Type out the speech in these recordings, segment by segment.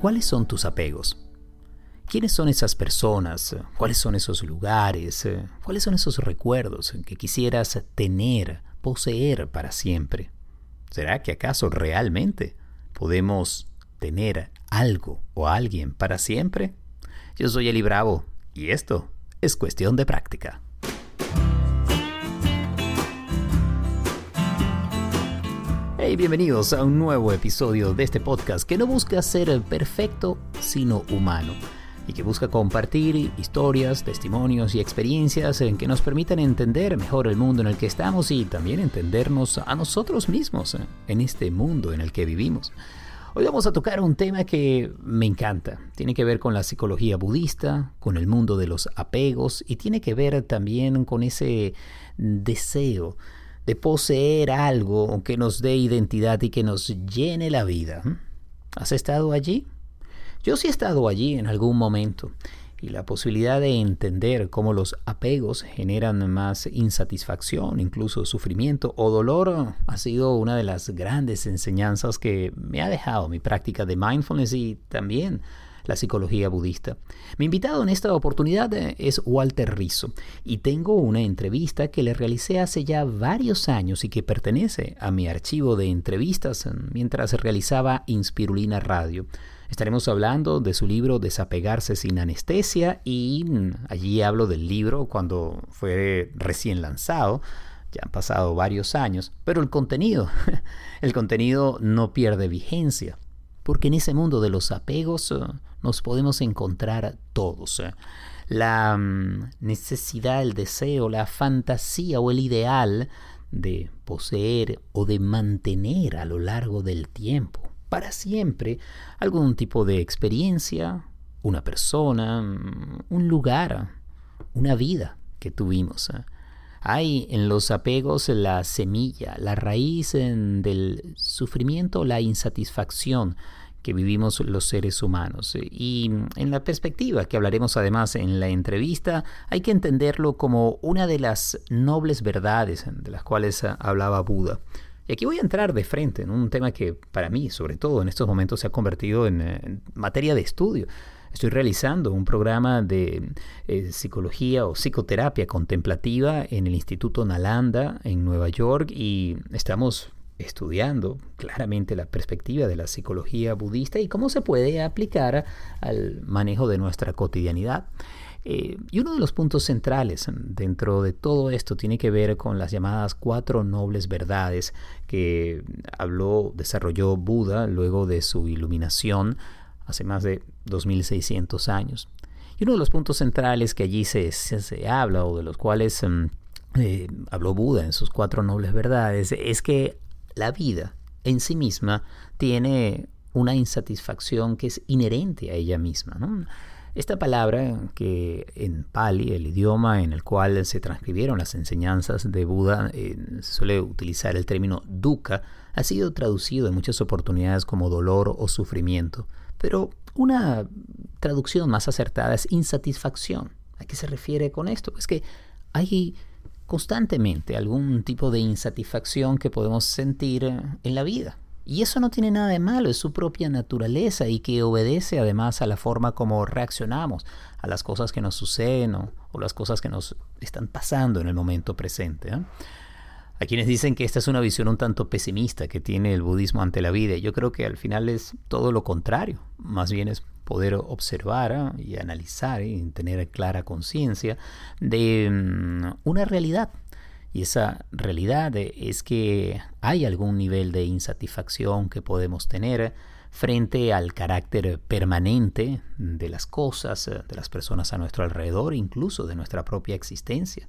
¿Cuáles son tus apegos? ¿Quiénes son esas personas? ¿Cuáles son esos lugares? ¿Cuáles son esos recuerdos que quisieras tener, poseer para siempre? ¿Será que acaso realmente podemos tener algo o alguien para siempre? Yo soy Eli Bravo y esto es cuestión de práctica. Bienvenidos a un nuevo episodio de este podcast que no busca ser perfecto, sino humano y que busca compartir historias, testimonios y experiencias en que nos permitan entender mejor el mundo en el que estamos y también entendernos a nosotros mismos eh, en este mundo en el que vivimos. Hoy vamos a tocar un tema que me encanta. Tiene que ver con la psicología budista, con el mundo de los apegos y tiene que ver también con ese deseo de poseer algo que nos dé identidad y que nos llene la vida. ¿Has estado allí? Yo sí he estado allí en algún momento y la posibilidad de entender cómo los apegos generan más insatisfacción, incluso sufrimiento o dolor, ha sido una de las grandes enseñanzas que me ha dejado mi práctica de mindfulness y también la psicología budista. Mi invitado en esta oportunidad eh, es Walter Rizzo y tengo una entrevista que le realicé hace ya varios años y que pertenece a mi archivo de entrevistas mientras realizaba Inspirulina Radio. Estaremos hablando de su libro Desapegarse sin anestesia y mm, allí hablo del libro cuando fue recién lanzado. Ya han pasado varios años, pero el contenido, el contenido no pierde vigencia, porque en ese mundo de los apegos eh, nos podemos encontrar todos. Eh. La mm, necesidad, el deseo, la fantasía o el ideal de poseer o de mantener a lo largo del tiempo para siempre algún tipo de experiencia, una persona, mm, un lugar, una vida que tuvimos. ¿Eh? Hay en los apegos la semilla, la raíz del sufrimiento, la insatisfacción que vivimos los seres humanos. Y en la perspectiva que hablaremos además en la entrevista, hay que entenderlo como una de las nobles verdades de las cuales hablaba Buda. Y aquí voy a entrar de frente en un tema que para mí, sobre todo en estos momentos, se ha convertido en, eh, materia de estudio. Estoy realizando un programa de eh, psicología o psicoterapia contemplativa en el Instituto Nalanda en Nueva York y estamos estudiando claramente la perspectiva de la psicología budista y cómo se puede aplicar al manejo de nuestra cotidianidad. Eh, y uno de los puntos centrales dentro de todo esto tiene que ver con las llamadas cuatro nobles verdades que habló, desarrolló Buda luego de su iluminación hace más de 2600 años. Y uno de los puntos centrales que allí se, se, habla o de los cuales mm, eh, habló Buda en sus cuatro nobles verdades es que la vida en sí misma tiene una insatisfacción que es inherente a ella misma. Esta palabra que en Pali, el idioma en el cual se transcribieron las enseñanzas de Buda, eh, suele utilizar el término dukkha, ha sido traducido en muchas oportunidades como dolor o sufrimiento, pero una traducción más acertada es insatisfacción. ¿A qué se refiere con esto? Es que hay constantemente algún tipo de insatisfacción que podemos sentir en la vida. Y eso no tiene nada de malo, es su propia naturaleza y que obedece además a la forma como reaccionamos a las cosas que nos suceden o, las cosas que nos están pasando en el momento presente. ¿eh? A quienes dicen que esta es una visión un tanto pesimista que tiene el budismo ante la vida, yo creo que al final es todo lo contrario, más bien es poder observar ¿eh? y analizar y tener clara conciencia de mm, una realidad y esa realidad es que hay algún nivel de insatisfacción que podemos tener frente al carácter permanente de las cosas, de las personas a nuestro alrededor, incluso de nuestra propia existencia.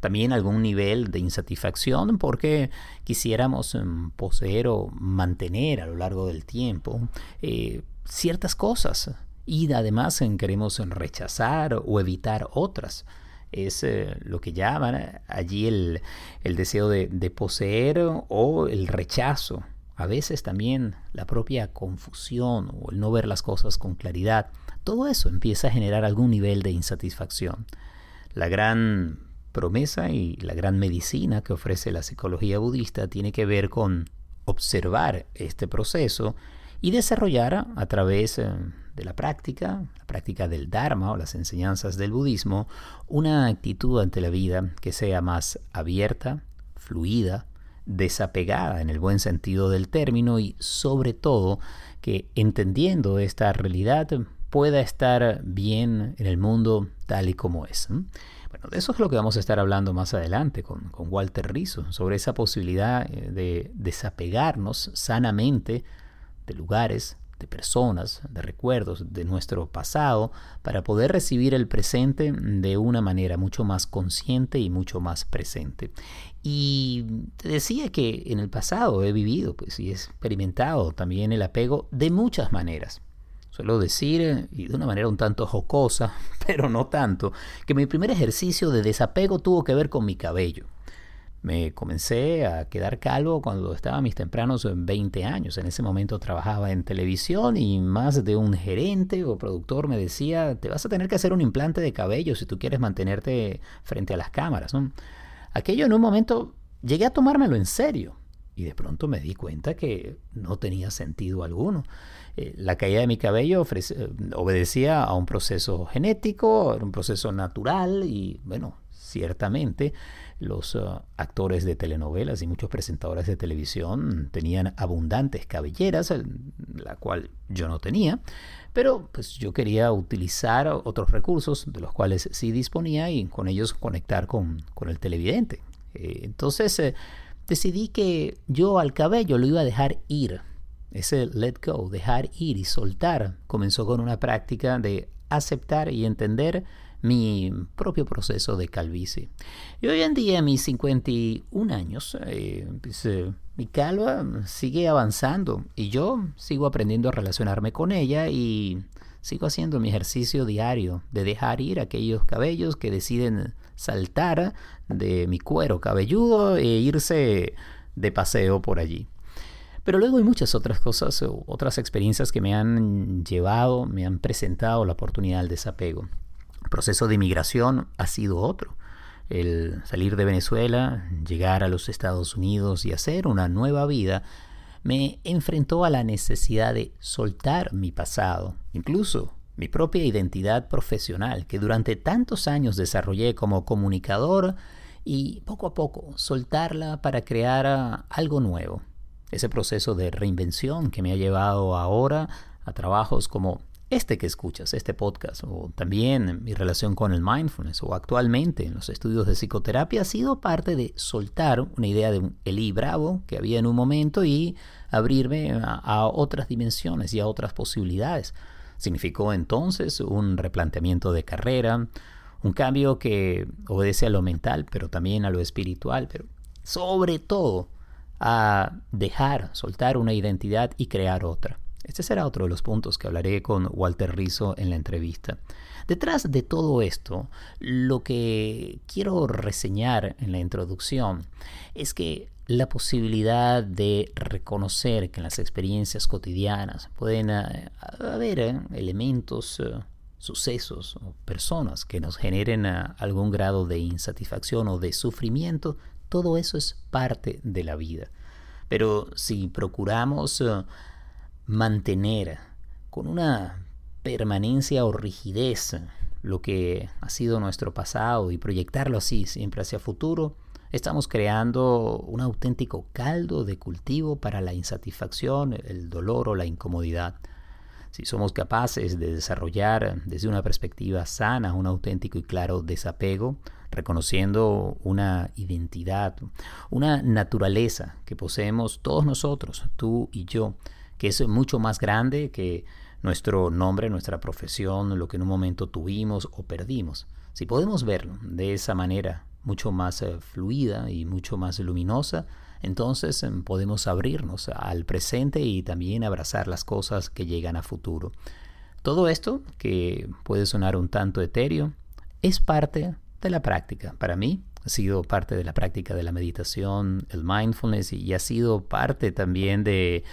También algún nivel de insatisfacción porque quisiéramos mm, poseer o mantener a lo largo del tiempo eh, ciertas cosas y además queremos rechazar o evitar otras es eh, lo que llaman allí el, deseo de, poseer o el rechazo. A veces también la propia confusión o el no ver las cosas con claridad. Todo eso empieza a generar algún nivel de insatisfacción. La gran promesa y la gran medicina que ofrece la psicología budista tiene que ver con observar este proceso y desarrollar a través eh, de la práctica, la práctica del Dharma o las enseñanzas del budismo, una actitud ante la vida que sea más abierta, fluida, desapegada en el buen sentido del término y sobre todo que entendiendo esta realidad pueda estar bien en el mundo tal y como es. Bueno, de eso es lo que vamos a estar hablando más adelante con, Walter Rizzo, sobre esa posibilidad eh, de desapegarnos sanamente de lugares, de personas, de recuerdos de nuestro pasado, para poder recibir el presente de una manera mucho más consciente y mucho más presente. Y te decía que en el pasado he vivido pues, y he experimentado también el apego de muchas maneras. Suelo decir, y de una manera un tanto jocosa, pero no tanto, que mi primer ejercicio de desapego tuvo que ver con mi cabello. Me comencé a quedar calvo cuando estaba a mis tempranos 20 años. En ese momento trabajaba en televisión y más de un gerente o productor me decía, te vas a tener que hacer un implante de cabello si tú quieres mantenerte frente a las cámaras. Aquello en un momento llegué a tomármelo en serio y de pronto me di cuenta que no tenía sentido alguno. Eh, la caída de mi cabello obedecía a un proceso genético, era un proceso natural y bueno, ciertamente los uh, actores de telenovelas y muchos presentadores de televisión tenían abundantes cabelleras, la cual yo no tenía, pero pues yo quería utilizar otros recursos de los cuales sí disponía y con ellos conectar con, el televidente. Eh, entonces eh, decidí que yo al cabello lo iba a dejar ir. Ese let go, dejar ir y soltar, comenzó con una práctica de aceptar y entender mi propio proceso de calvicie. Y hoy en día, a mis 51 años, eh, pues, eh, mi calva sigue avanzando y yo sigo aprendiendo a relacionarme con ella y sigo haciendo mi ejercicio diario de dejar ir aquellos cabellos que deciden saltar de mi cuero cabelludo e irse de paseo por allí. Pero luego hay muchas otras cosas, otras experiencias que me han llevado, me han presentado la oportunidad del desapego. El proceso de inmigración ha sido otro. El salir de Venezuela, llegar a los Estados Unidos y hacer una nueva vida me enfrentó a la necesidad de soltar mi pasado, incluso mi propia identidad profesional que durante tantos años desarrollé como comunicador y poco a poco soltarla para crear algo nuevo. Ese proceso de reinvención que me ha llevado ahora a trabajos como este que escuchas, este podcast, o también mi relación con el mindfulness, o actualmente en los estudios de psicoterapia, ha sido parte de soltar una idea de un Eli Bravo que había en un momento y abrirme a, a otras dimensiones y a otras posibilidades. Significó entonces un replanteamiento de carrera, un cambio que obedece a lo mental, pero también a lo espiritual, pero sobre todo a dejar, soltar una identidad y crear otra. Este será otro de los puntos que hablaré con Walter Rizzo en la entrevista. Detrás de todo esto, lo que quiero reseñar en la introducción es que la posibilidad de reconocer que en las experiencias cotidianas pueden eh, haber eh, elementos, eh, sucesos o personas que nos generen algún grado de insatisfacción o de sufrimiento, todo eso es parte de la vida. Pero si procuramos mantener con una permanencia o rigidez lo que ha sido nuestro pasado y proyectarlo así siempre hacia futuro, estamos creando un auténtico caldo de cultivo para la insatisfacción, el dolor o la incomodidad. Si somos capaces de desarrollar desde una perspectiva sana un auténtico y claro desapego, reconociendo una identidad, una naturaleza que poseemos todos nosotros, tú y yo, que es mucho más grande que nuestro nombre, nuestra profesión, lo que en un momento tuvimos o perdimos. Si podemos verlo de esa manera mucho más eh, fluida y mucho más luminosa, entonces em, podemos abrirnos al presente y también abrazar las cosas que llegan a futuro. Todo esto, que puede sonar un tanto etéreo, es parte de la práctica. Para mí ha sido parte de la práctica de la meditación, el mindfulness y ha sido parte también de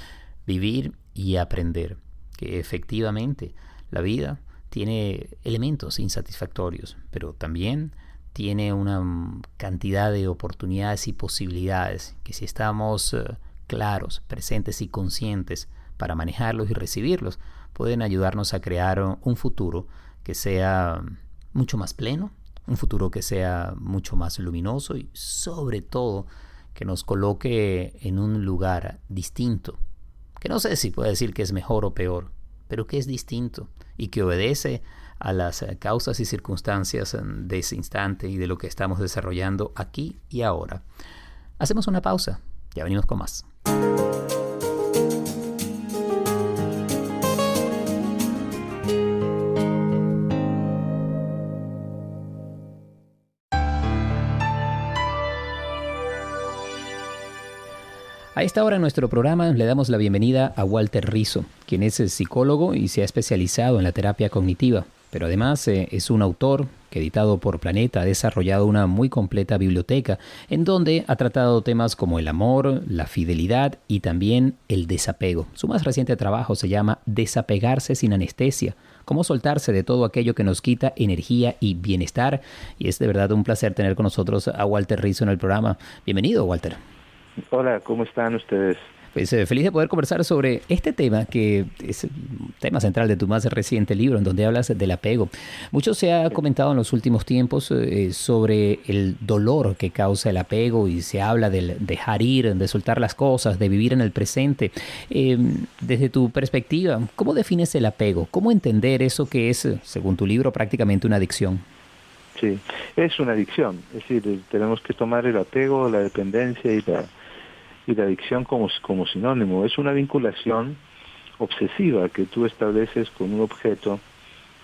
vivir y aprender que efectivamente la vida tiene elementos insatisfactorios, pero también tiene una cantidad de oportunidades y posibilidades que si estamos eh, claros, presentes y conscientes para manejarlos y recibirlos, pueden ayudarnos a crear un futuro que sea mucho más pleno, un futuro que sea mucho más luminoso y sobre todo que nos coloque en un lugar distinto, que no sé si puede decir que es mejor o peor, pero que es distinto y que obedece a las causas y circunstancias de ese instante y de lo que estamos desarrollando aquí y ahora. Hacemos una pausa, ya venimos con más. A esta hora en nuestro programa le damos la bienvenida a Walter Rizzo, quien es psicólogo y se ha especializado en la terapia cognitiva, pero además eh, es un autor que editado por Planeta ha desarrollado una muy completa biblioteca en donde ha tratado temas como el amor, la fidelidad y también el desapego. Su más reciente trabajo se llama Desapegarse sin anestesia, cómo soltarse de todo aquello que nos quita energía y bienestar. Y es de verdad un placer tener con nosotros a Walter Rizzo en el programa. Bienvenido, Walter. Hola, ¿cómo están ustedes? Pues eh, feliz de poder conversar sobre este tema que es el tema central de tu más reciente libro, en donde hablas del apego. Mucho se ha comentado en los últimos tiempos eh, sobre el dolor que causa el apego y se habla del dejar ir, de soltar las cosas, de vivir en el presente. Em, desde tu perspectiva, ¿cómo defines el apego? ¿Cómo entender eso que es, según tu libro, prácticamente una adicción? Sí, es una adicción. Es decir, tenemos que tomar el apego, la dependencia y la y la adicción como, como sinónimo. Es una vinculación obsesiva que tú estableces con un objeto,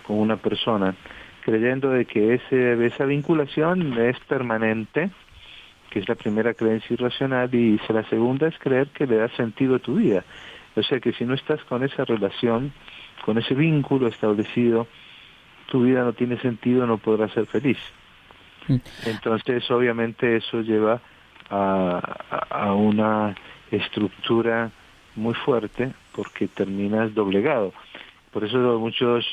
con una persona, creyendo de que ese, esa vinculación es permanente, que es la primera creencia irracional, y la segunda es creer que le da sentido a tu vida. O sea que si no estás con esa relación, con ese vínculo establecido, tu vida no tiene sentido, no podrás ser feliz. Mm. Entonces, obviamente, eso lleva a, una estructura muy fuerte porque terminas doblegado. Por eso muchos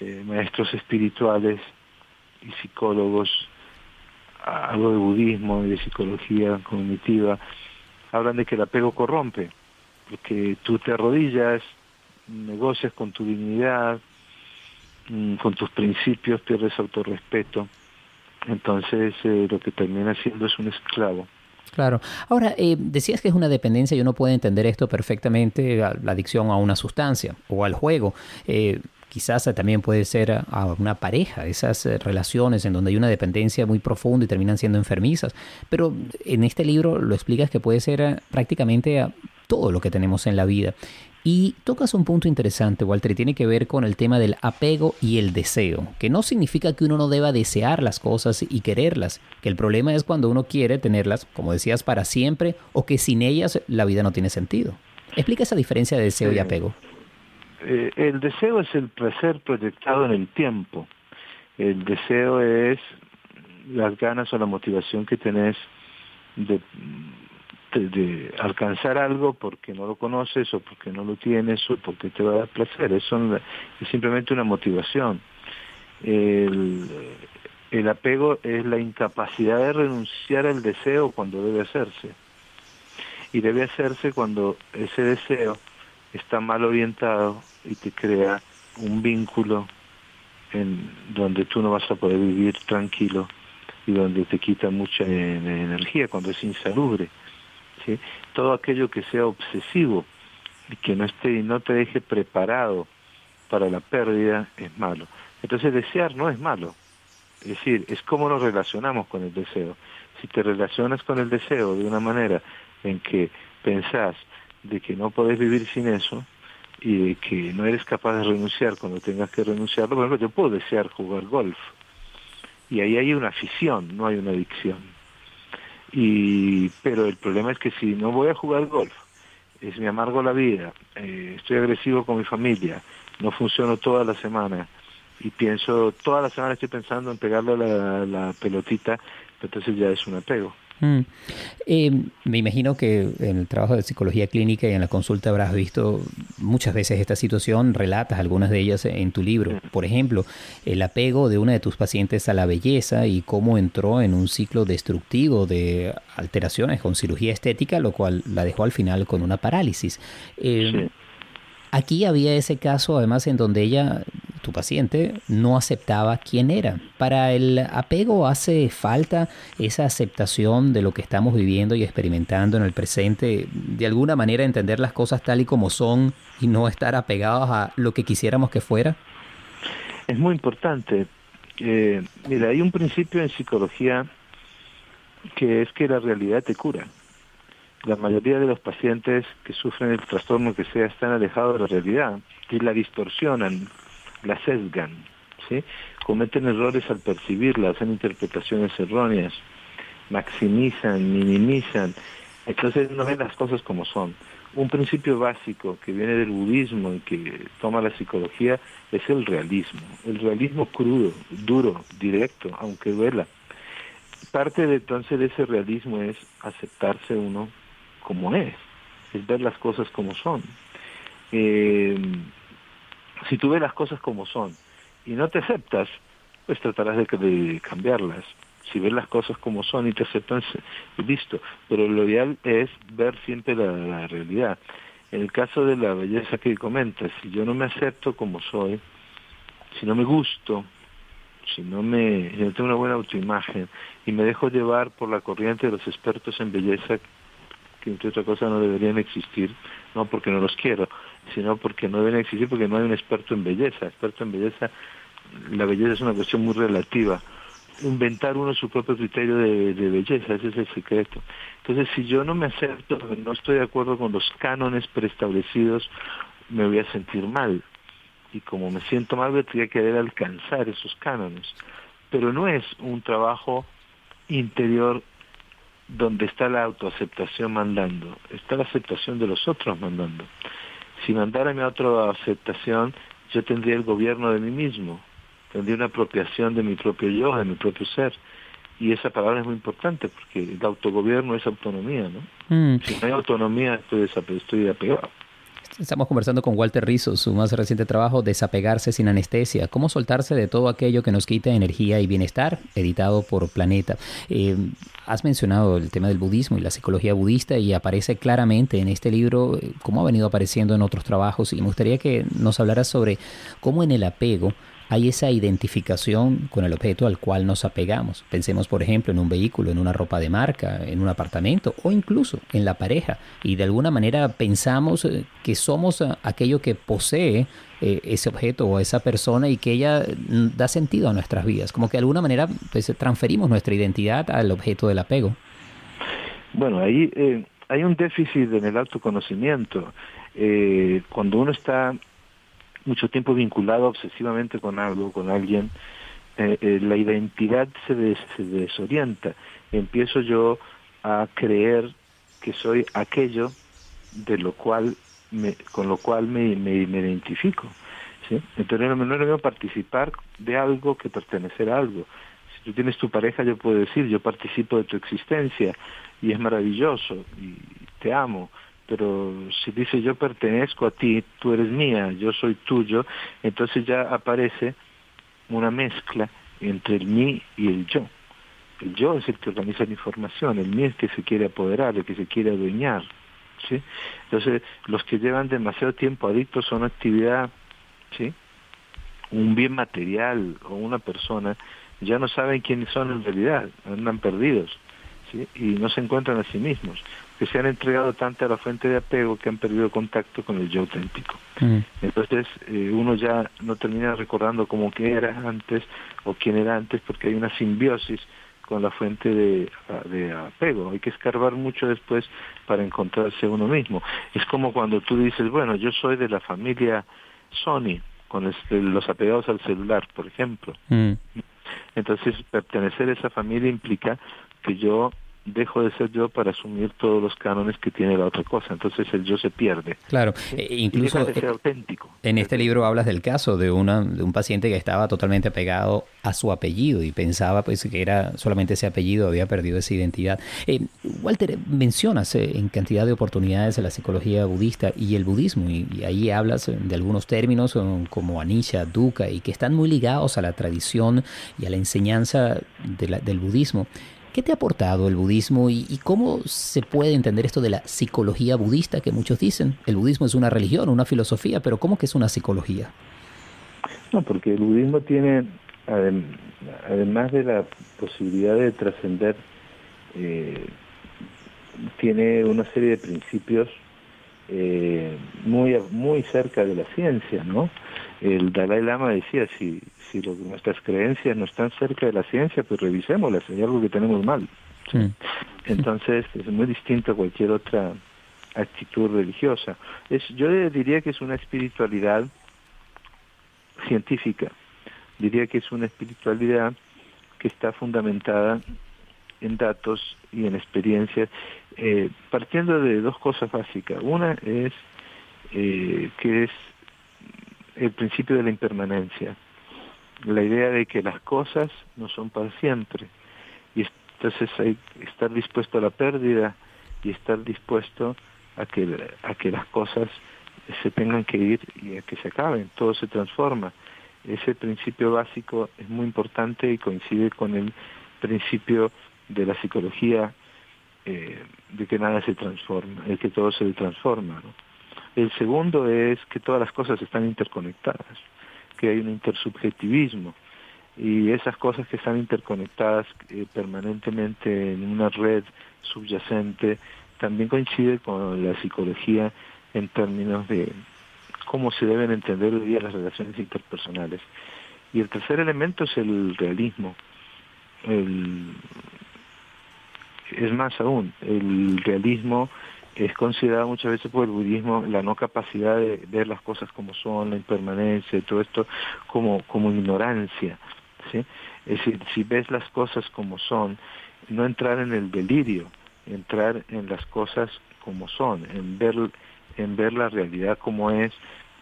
eh, maestros espirituales y psicólogos, algo de budismo y de psicología cognitiva, hablan de que el apego corrompe, porque tú te arrodillas, negocias con tu dignidad, mm, con tus principios, pierdes autorrespeto entonces eh, lo que termina siendo es un esclavo. Claro. Ahora, eh, decías que es una dependencia y uno puede entender esto perfectamente, la adicción a una sustancia o al juego. Eh, quizás también puede ser a una pareja, esas relaciones en donde hay una dependencia muy profunda y terminan siendo enfermizas. Pero en este libro lo explicas que puede ser prácticamente a todo lo que tenemos en la vida. Y tocas un punto interesante, Walter, y tiene que ver con el tema del apego y el deseo, que no significa que uno no deba desear las cosas y quererlas, que el problema es cuando uno quiere tenerlas, como decías, para siempre o que sin ellas la vida no tiene sentido. Explica esa diferencia de deseo y apego. Eh, el deseo es el placer proyectado en el tiempo. El deseo es las ganas o la motivación que tenés de de alcanzar algo porque no lo conoces o porque no lo tienes o porque te va a dar placer. Eso es simplemente una motivación. El, apego es la incapacidad de renunciar al deseo cuando debe hacerse. Y debe hacerse cuando ese deseo está mal orientado y te crea un vínculo en donde tú no vas a poder vivir tranquilo y donde te quita mucha energía, cuando es insalubre todo aquello que sea obsesivo y que no esté y no te deje preparado para la pérdida es malo. Entonces desear no es malo. Es decir, es cómo nos relacionamos con el deseo. Si te relacionas con el deseo de una manera en que pensás de que no podés vivir sin eso y de que no eres capaz de renunciar cuando tengas que renunciarlo, por ejemplo, yo puedo desear jugar golf. Y ahí hay una afición, no hay una adicción. Y, pero el problema es que si no voy a jugar golf, es me amargo la vida, eh, estoy agresivo con mi familia, no funciono toda la semana y pienso, toda la semana estoy pensando en pegarle la pelotita, entonces ya es un apego. Mm. Eh, me imagino que en el trabajo de psicología clínica y en la consulta habrás visto muchas veces esta situación, relatas algunas de ellas en tu libro. Por ejemplo, el apego de una de tus pacientes a la belleza y cómo entró en un ciclo destructivo de alteraciones con cirugía estética, lo cual la dejó al final con una parálisis. Eh, aquí había ese caso, además, en donde ella tu paciente no aceptaba quién era. Para el apego hace falta esa aceptación de lo que estamos viviendo y experimentando en el presente, de alguna manera entender las cosas tal y como son y no estar apegados a lo que quisiéramos que fuera. Es muy importante. Eh, mira, hay un principio en psicología que es que la realidad te cura. La mayoría de los pacientes que sufren el trastorno que sea están alejados de la realidad y la distorsionan la sesgan, ¿sí? cometen errores al percibirla, hacen interpretaciones erróneas, maximizan, minimizan, entonces no ven las cosas como son. Un principio básico que viene del budismo y que toma la psicología es el realismo, el realismo crudo, duro, directo, aunque duela. Parte de entonces de ese realismo es aceptarse uno como es, es ver las cosas como son. Eh, si tú ves las cosas como son y no te aceptas, pues tratarás de, cambiarlas. Si ves las cosas como son y te aceptas, listo. Pero lo ideal es ver siempre la, realidad. En el caso de la belleza que comentas, si yo no me acepto como soy, si no me gusto, si no me si no tengo una buena autoimagen y me dejo llevar por la corriente de los expertos en belleza que entre otra cosa no deberían existir, no porque no los quiero, sino porque no deben existir porque no hay un experto en belleza. Experto en belleza, la belleza es una cuestión muy relativa. Inventar uno su propio criterio de, belleza, ese es el secreto. Entonces, si yo no me acepto, no estoy de acuerdo con los cánones preestablecidos, me voy a sentir mal. Y como me siento mal, voy a querer alcanzar esos cánones. Pero no es un trabajo interior donde está la autoaceptación mandando, está la aceptación de los otros mandando. Si mandara mi otra aceptación, yo tendría el gobierno de mí mismo, tendría una apropiación de mi propio yo, de mi propio ser. Y esa palabra es muy importante porque el autogobierno es autonomía, ¿no? Mm. Si no hay autonomía, estoy, estoy apegado. Estamos conversando con Walter Rizzo, su más reciente trabajo, Desapegarse sin anestesia, cómo soltarse de todo aquello que nos quita energía y bienestar, editado por Planeta. Eh, has mencionado el tema del budismo y la psicología budista y aparece claramente en este libro, eh, como ha venido apareciendo en otros trabajos, y me gustaría que nos hablaras sobre cómo en el apego hay esa identificación con el objeto al cual nos apegamos. Pensemos, por ejemplo, en un vehículo, en una ropa de marca, en un apartamento o incluso en la pareja. Y de alguna manera pensamos eh, que somos eh, aquello que posee eh, ese objeto o esa persona y que ella mm, da sentido a nuestras vidas. Como que de alguna manera pues, transferimos nuestra identidad al objeto del apego. Bueno, ahí hay un déficit en el autoconocimiento. cuando uno está mucho tiempo vinculado obsesivamente con algo, con alguien, eh, eh, la identidad se, desorienta. Empiezo yo a creer que soy aquello de lo cual me, con lo cual me, me, identifico. ¿sí? Entonces no, es participar de algo que pertenecer a algo. Si tú tienes tu pareja, yo puedo decir, yo participo de tu existencia y es maravilloso y te amo pero si dice yo pertenezco a ti, tú eres mía, yo soy tuyo, entonces ya aparece una mezcla entre el mí y el yo. El yo es el que organiza la información, el mí es el que se quiere apoderar, el que se quiere adueñar. ¿sí? Entonces, los que llevan demasiado tiempo adictos a una actividad, ¿sí? un bien material o una persona, ya no saben quiénes son en realidad, andan perdidos ¿sí? y no se encuentran a sí mismos que se han entregado tanto a la fuente de apego que han perdido contacto con el yo auténtico. Mm. Entonces eh, uno ya no termina recordando cómo que era antes o quién era antes porque hay una simbiosis con la fuente de, de, apego. Hay que escarbar mucho después para encontrarse uno mismo. Es como cuando tú dices, bueno, yo soy de la familia Sony, con este, los apegados al celular, por ejemplo. Mm. Entonces, pertenecer a esa familia implica que yo dejo de ser yo para asumir todos los cánones que tiene la otra cosa. Entonces el yo se pierde. Claro, e incluso auténtico. en este libro hablas del caso de, una, de un paciente que estaba totalmente apegado a su apellido y pensaba pues que era solamente ese apellido, había perdido esa identidad. Eh, Walter, mencionas eh, en cantidad de oportunidades la psicología budista y el budismo y, ahí hablas de algunos términos como anisha, dukkha y que están muy ligados a la tradición y a la enseñanza del budismo. ¿Qué te ha aportado el budismo y, cómo se puede entender esto de la psicología budista que muchos dicen? El budismo es una religión, una filosofía, pero ¿cómo que es una psicología? No, porque el budismo tiene, además de la posibilidad de trascender, eh, tiene una serie de principios eh, muy, muy cerca de la ciencia, ¿no? El Dalai Lama decía, si, si nuestras creencias no están cerca de la ciencia, pues revisémoslas, hay algo que tenemos mal. Entonces es muy distinto a cualquier otra actitud religiosa. Es, yo diría que es una espiritualidad científica, diría que es una espiritualidad que está fundamentada en datos y en experiencias, eh, partiendo de dos cosas básicas. Una es eh, que es el principio de la impermanencia la idea de que las cosas no son para siempre. Y entonces hay estar dispuesto a la pérdida y estar dispuesto a que, a que las cosas se tengan que ir y a que se acaben, todo se transforma. Ese principio básico es muy importante y coincide con el principio de la psicología eh, de que nada se transforma, de que todo se transforma. El segundo es que todas las cosas están interconectadas que hay un intersubjetivismo y esas cosas que están interconectadas eh, permanentemente en una red subyacente también coincide con la psicología en términos de cómo se deben entender hoy día las relaciones interpersonales. Y el tercer elemento es el realismo. es más aún, el realismo es considerado muchas veces por el budismo la no capacidad de ver las cosas como son, la impermanencia, todo esto como, como ignorancia. ¿sí? Es decir, si ves las cosas como son, no entrar en el delirio, entrar en las cosas como son, en ver, en ver la realidad como es,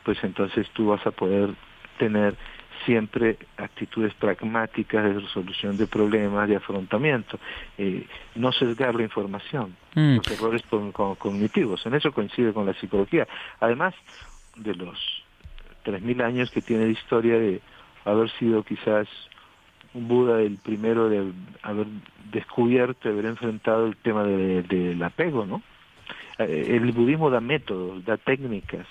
pues entonces tú vas a poder tener siempre actitudes pragmáticas de resolución de problemas, de afrontamiento, eh, no sesgar la información, mm. los errores cognitivos. En eso coincide con la psicología. Además de los 3.000 años que tiene de historia de haber sido quizás un Buda el primero de haber descubierto, de haber enfrentado el tema del apego, ¿no? Eh, el budismo da métodos, da técnicas,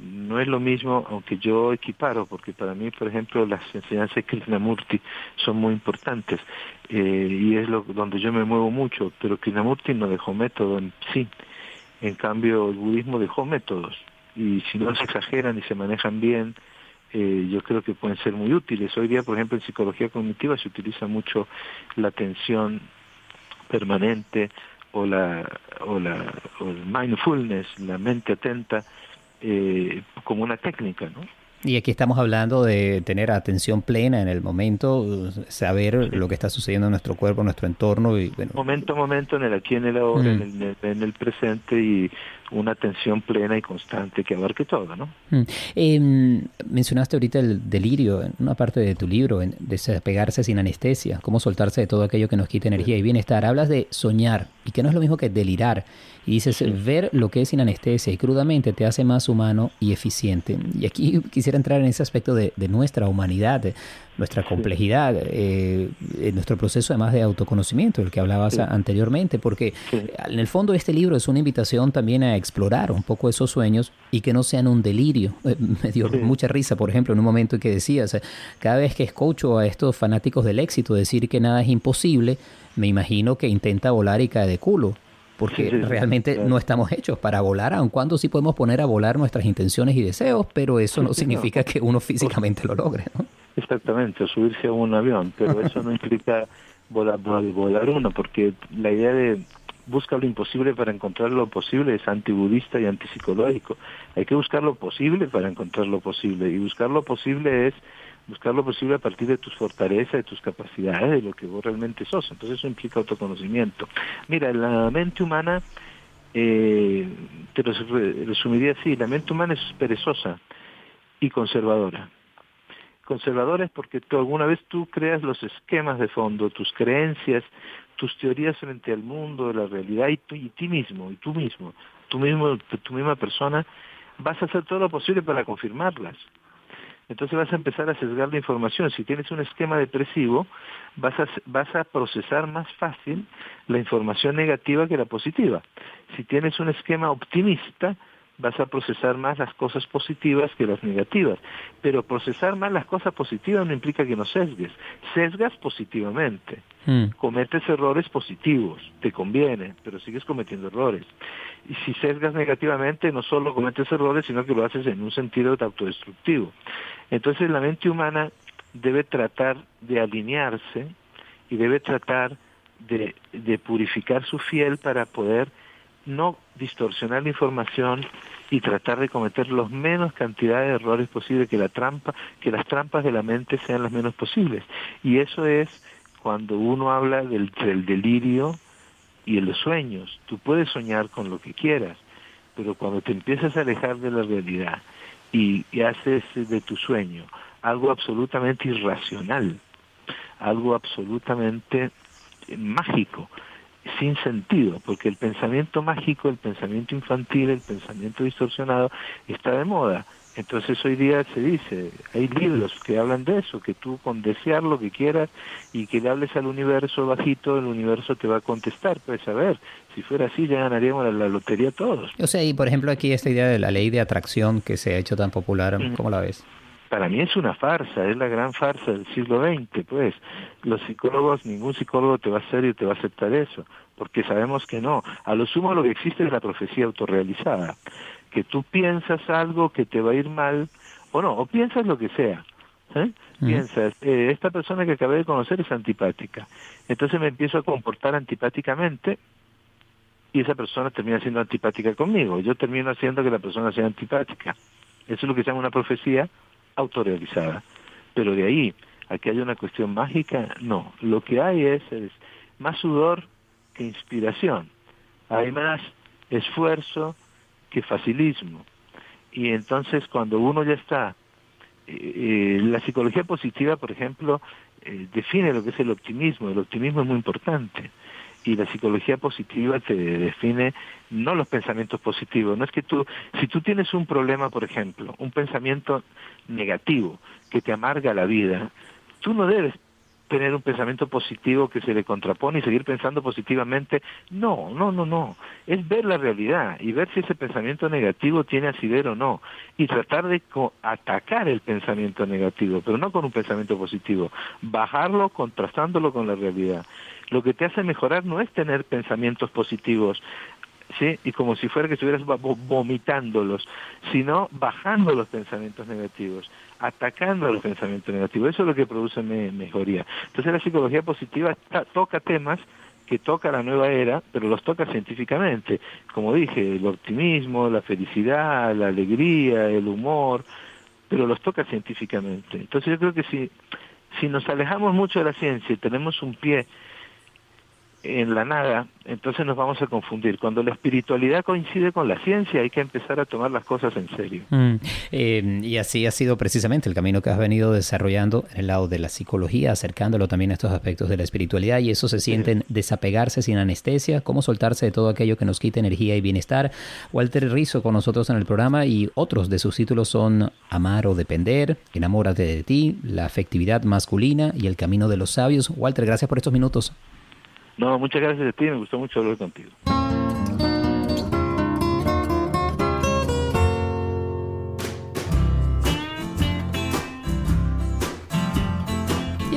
no es lo mismo, aunque yo equiparo, porque para mí, por ejemplo, las enseñanzas de Krishnamurti son muy importantes eh, y es lo donde yo me muevo mucho, pero Krishnamurti no dejó método en sí, en cambio el budismo dejó métodos y si no se exageran y se manejan bien, eh, yo creo que pueden ser muy útiles. Hoy día, por ejemplo, en psicología cognitiva se utiliza mucho la atención permanente o la o la o el mindfulness, la mente atenta eh, como una técnica, ¿no? Y aquí estamos hablando de tener atención plena en el momento, saber lo que está sucediendo en nuestro cuerpo, en nuestro entorno. Y, bueno. Momento a momento, en el aquí, en el ahora, en, mm. el, en el presente y una atención plena y constante que abarque todo, ¿no? Mm. Em, mencionaste ahorita el delirio en una parte de tu libro, en desapegarse sin anestesia, cómo soltarse de todo aquello que nos quita energía y bienestar. Hablas de soñar y que no es lo mismo que delirar. Y dices, ver lo que es sin anestesia y crudamente te hace más humano y eficiente. Y aquí quisiera entrar en ese aspecto de, nuestra humanidad, nuestra complejidad, eh, nuestro proceso además de autoconocimiento, el que hablabas anteriormente, porque en el fondo este libro es una invitación también a explorar un poco esos sueños y que no sean un delirio. Eh, me dio mucha risa, por ejemplo, en un momento en que decías, cada vez que escucho a estos fanáticos del éxito decir que nada es imposible, me imagino que intenta volar y cae de culo porque realmente no estamos hechos para volar, aun cuando sí podemos poner a volar nuestras intenciones y deseos, pero eso no significa que uno físicamente lo logre. ¿no? Exactamente, subirse a un avión, pero eso no implica volar, volar uno, porque la idea de buscar lo imposible para encontrar lo posible es antibudista y antipsicológico. Hay que buscar lo posible para encontrar lo posible, y buscar lo posible es buscar lo posible a partir de tus fortalezas, de tus capacidades, de lo que vos realmente sos. Entonces eso implica autoconocimiento. Mira, la mente humana, eh, te resumiría así, la mente humana es perezosa y conservadora. Conservadora es porque tú, alguna vez tú creas los esquemas de fondo, tus creencias, tus teorías frente al mundo, la realidad y, tú, y ti mismo, y tú mismo, tú mismo, tu misma persona, vas a hacer todo lo posible para confirmarlas entonces vas a empezar a sesgar la información. Si tienes un esquema depresivo, vas a, vas a procesar más fácil la información negativa que la positiva. Si tienes un esquema optimista, vas a procesar más las cosas positivas que las negativas. Pero procesar más las cosas positivas no implica que no sesgues. Sesgas positivamente. Mm. Cometes errores positivos, te conviene, pero sigues cometiendo errores. Y si sesgas negativamente, no solo cometes errores, sino que lo haces en un sentido autodestructivo. Entonces la mente humana debe tratar de alinearse y debe tratar de, de purificar su fiel para poder no distorsionar la información y tratar de cometer los menos cantidad de errores posibles, que la trampa, que las trampas de la mente sean las menos posibles. Y eso es cuando uno habla del, delirio y de los sueños. Tú puedes soñar con lo que quieras, pero cuando te empiezas a alejar de la realidad y, y haces de tu sueño algo absolutamente irracional, algo absolutamente mágico, sin sentido, porque el pensamiento mágico, el pensamiento infantil, el pensamiento distorsionado está de moda. Entonces hoy día se dice, hay libros que hablan de eso, que tú con desear lo que quieras y que le hables al universo bajito, el universo te va a contestar. Pues a ver, si fuera así ya ganaríamos la, lotería todos. O sea, y por ejemplo aquí esta idea de la ley de atracción que se ha hecho tan popular, ¿cómo la ves? para mí es una farsa, es la gran farsa del siglo XX, pues. Los psicólogos, ningún psicólogo te va a hacer y te va a aceptar eso, porque sabemos que no. A lo sumo lo que existe es la profecía autorrealizada, que tú piensas algo que te va a ir mal, o no, o piensas lo que sea. ¿eh? Piensas, eh, esta persona que acabé de conocer es antipática, entonces me empiezo a comportar antipáticamente y esa persona termina siendo antipática conmigo, yo termino haciendo que la persona sea antipática. Eso es lo que se llama una profecía autorrealizada. Pero de ahí a que haya una cuestión mágica, no. Lo que hay es, más sudor que inspiración. Hay más esfuerzo que facilismo. Y entonces cuando uno ya está, eh, eh, la psicología positiva, por ejemplo, eh, define lo que es el optimismo. El optimismo es muy importante y la psicología positiva te define no los pensamientos positivos, no es que tú, si tú tienes un problema, por ejemplo, un pensamiento negativo que te amarga la vida, tú no debes tener un pensamiento positivo que se le contrapone y seguir pensando positivamente. No, no, no, no. Es ver la realidad y ver si ese pensamiento negativo tiene asidero o no. Y tratar de atacar el pensamiento negativo, pero no con un pensamiento positivo. Bajarlo contrastándolo con la realidad. Lo que te hace mejorar no es tener pensamientos positivos, ¿sí? Y como si fuera que estuvieras vomitándolos, sino bajando los pensamientos negativos, atacando los pensamientos negativos. Eso es lo que produce mejoría. Entonces la psicología positiva toca temas que toca la nueva era, pero los toca científicamente. Como dije, el optimismo, la felicidad, la alegría, el humor, pero los toca científicamente. Entonces yo creo que si, si nos alejamos mucho de la ciencia y tenemos un pie en la nada, entonces nos vamos a confundir. Cuando la espiritualidad coincide con la ciencia, hay que empezar a tomar las cosas en serio. Mm, eh, y así ha sido precisamente el camino que has venido desarrollando en el lado de la psicología, acercándolo también a estos aspectos de la espiritualidad, y eso se siente en desapegarse sin anestesia, cómo soltarse de todo aquello que nos quita energía y bienestar. Walter Rizzo con nosotros en el programa y otros de sus títulos son Amar o Depender, Enamórate de ti, La afectividad masculina y El camino de los sabios. Walter, gracias por estos minutos. No, muchas gracias a ti, me gustó mucho hablar contigo.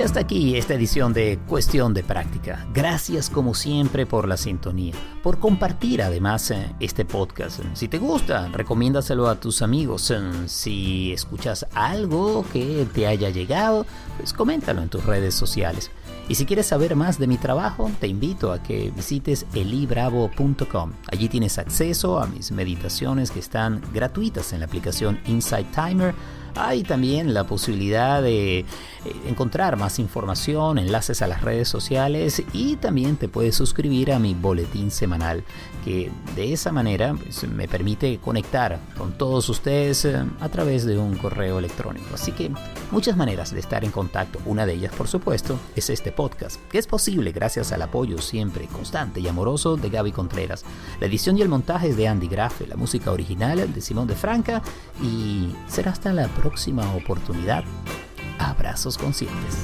Y hasta aquí esta edición de Cuestión de Práctica. Gracias como siempre por la sintonía, por compartir además eh, este podcast. Si te gusta, recomiéndaselo a tus amigos. Si escuchas algo que te haya llegado, pues coméntalo en tus redes sociales. Y si quieres saber más de mi trabajo, te invito a que visites elibravo.com. Allí tienes acceso a mis meditaciones que están gratuitas en la aplicación Insight Timer Hay también la posibilidad de eh, encontrar más información, enlaces a las redes sociales y también te puedes suscribir a mi boletín semanal, que de esa manera pues, me permite conectar con todos ustedes eh, a través de un correo electrónico. Así que muchas maneras de estar en contacto. Una de ellas, por supuesto, es este podcast, que es posible gracias al apoyo siempre constante y amoroso de Gaby Contreras. La edición y el montaje es de Andy Grafe, la música original de Simón de Franca y será hasta la próxima oportunidad. Abrazos conscientes.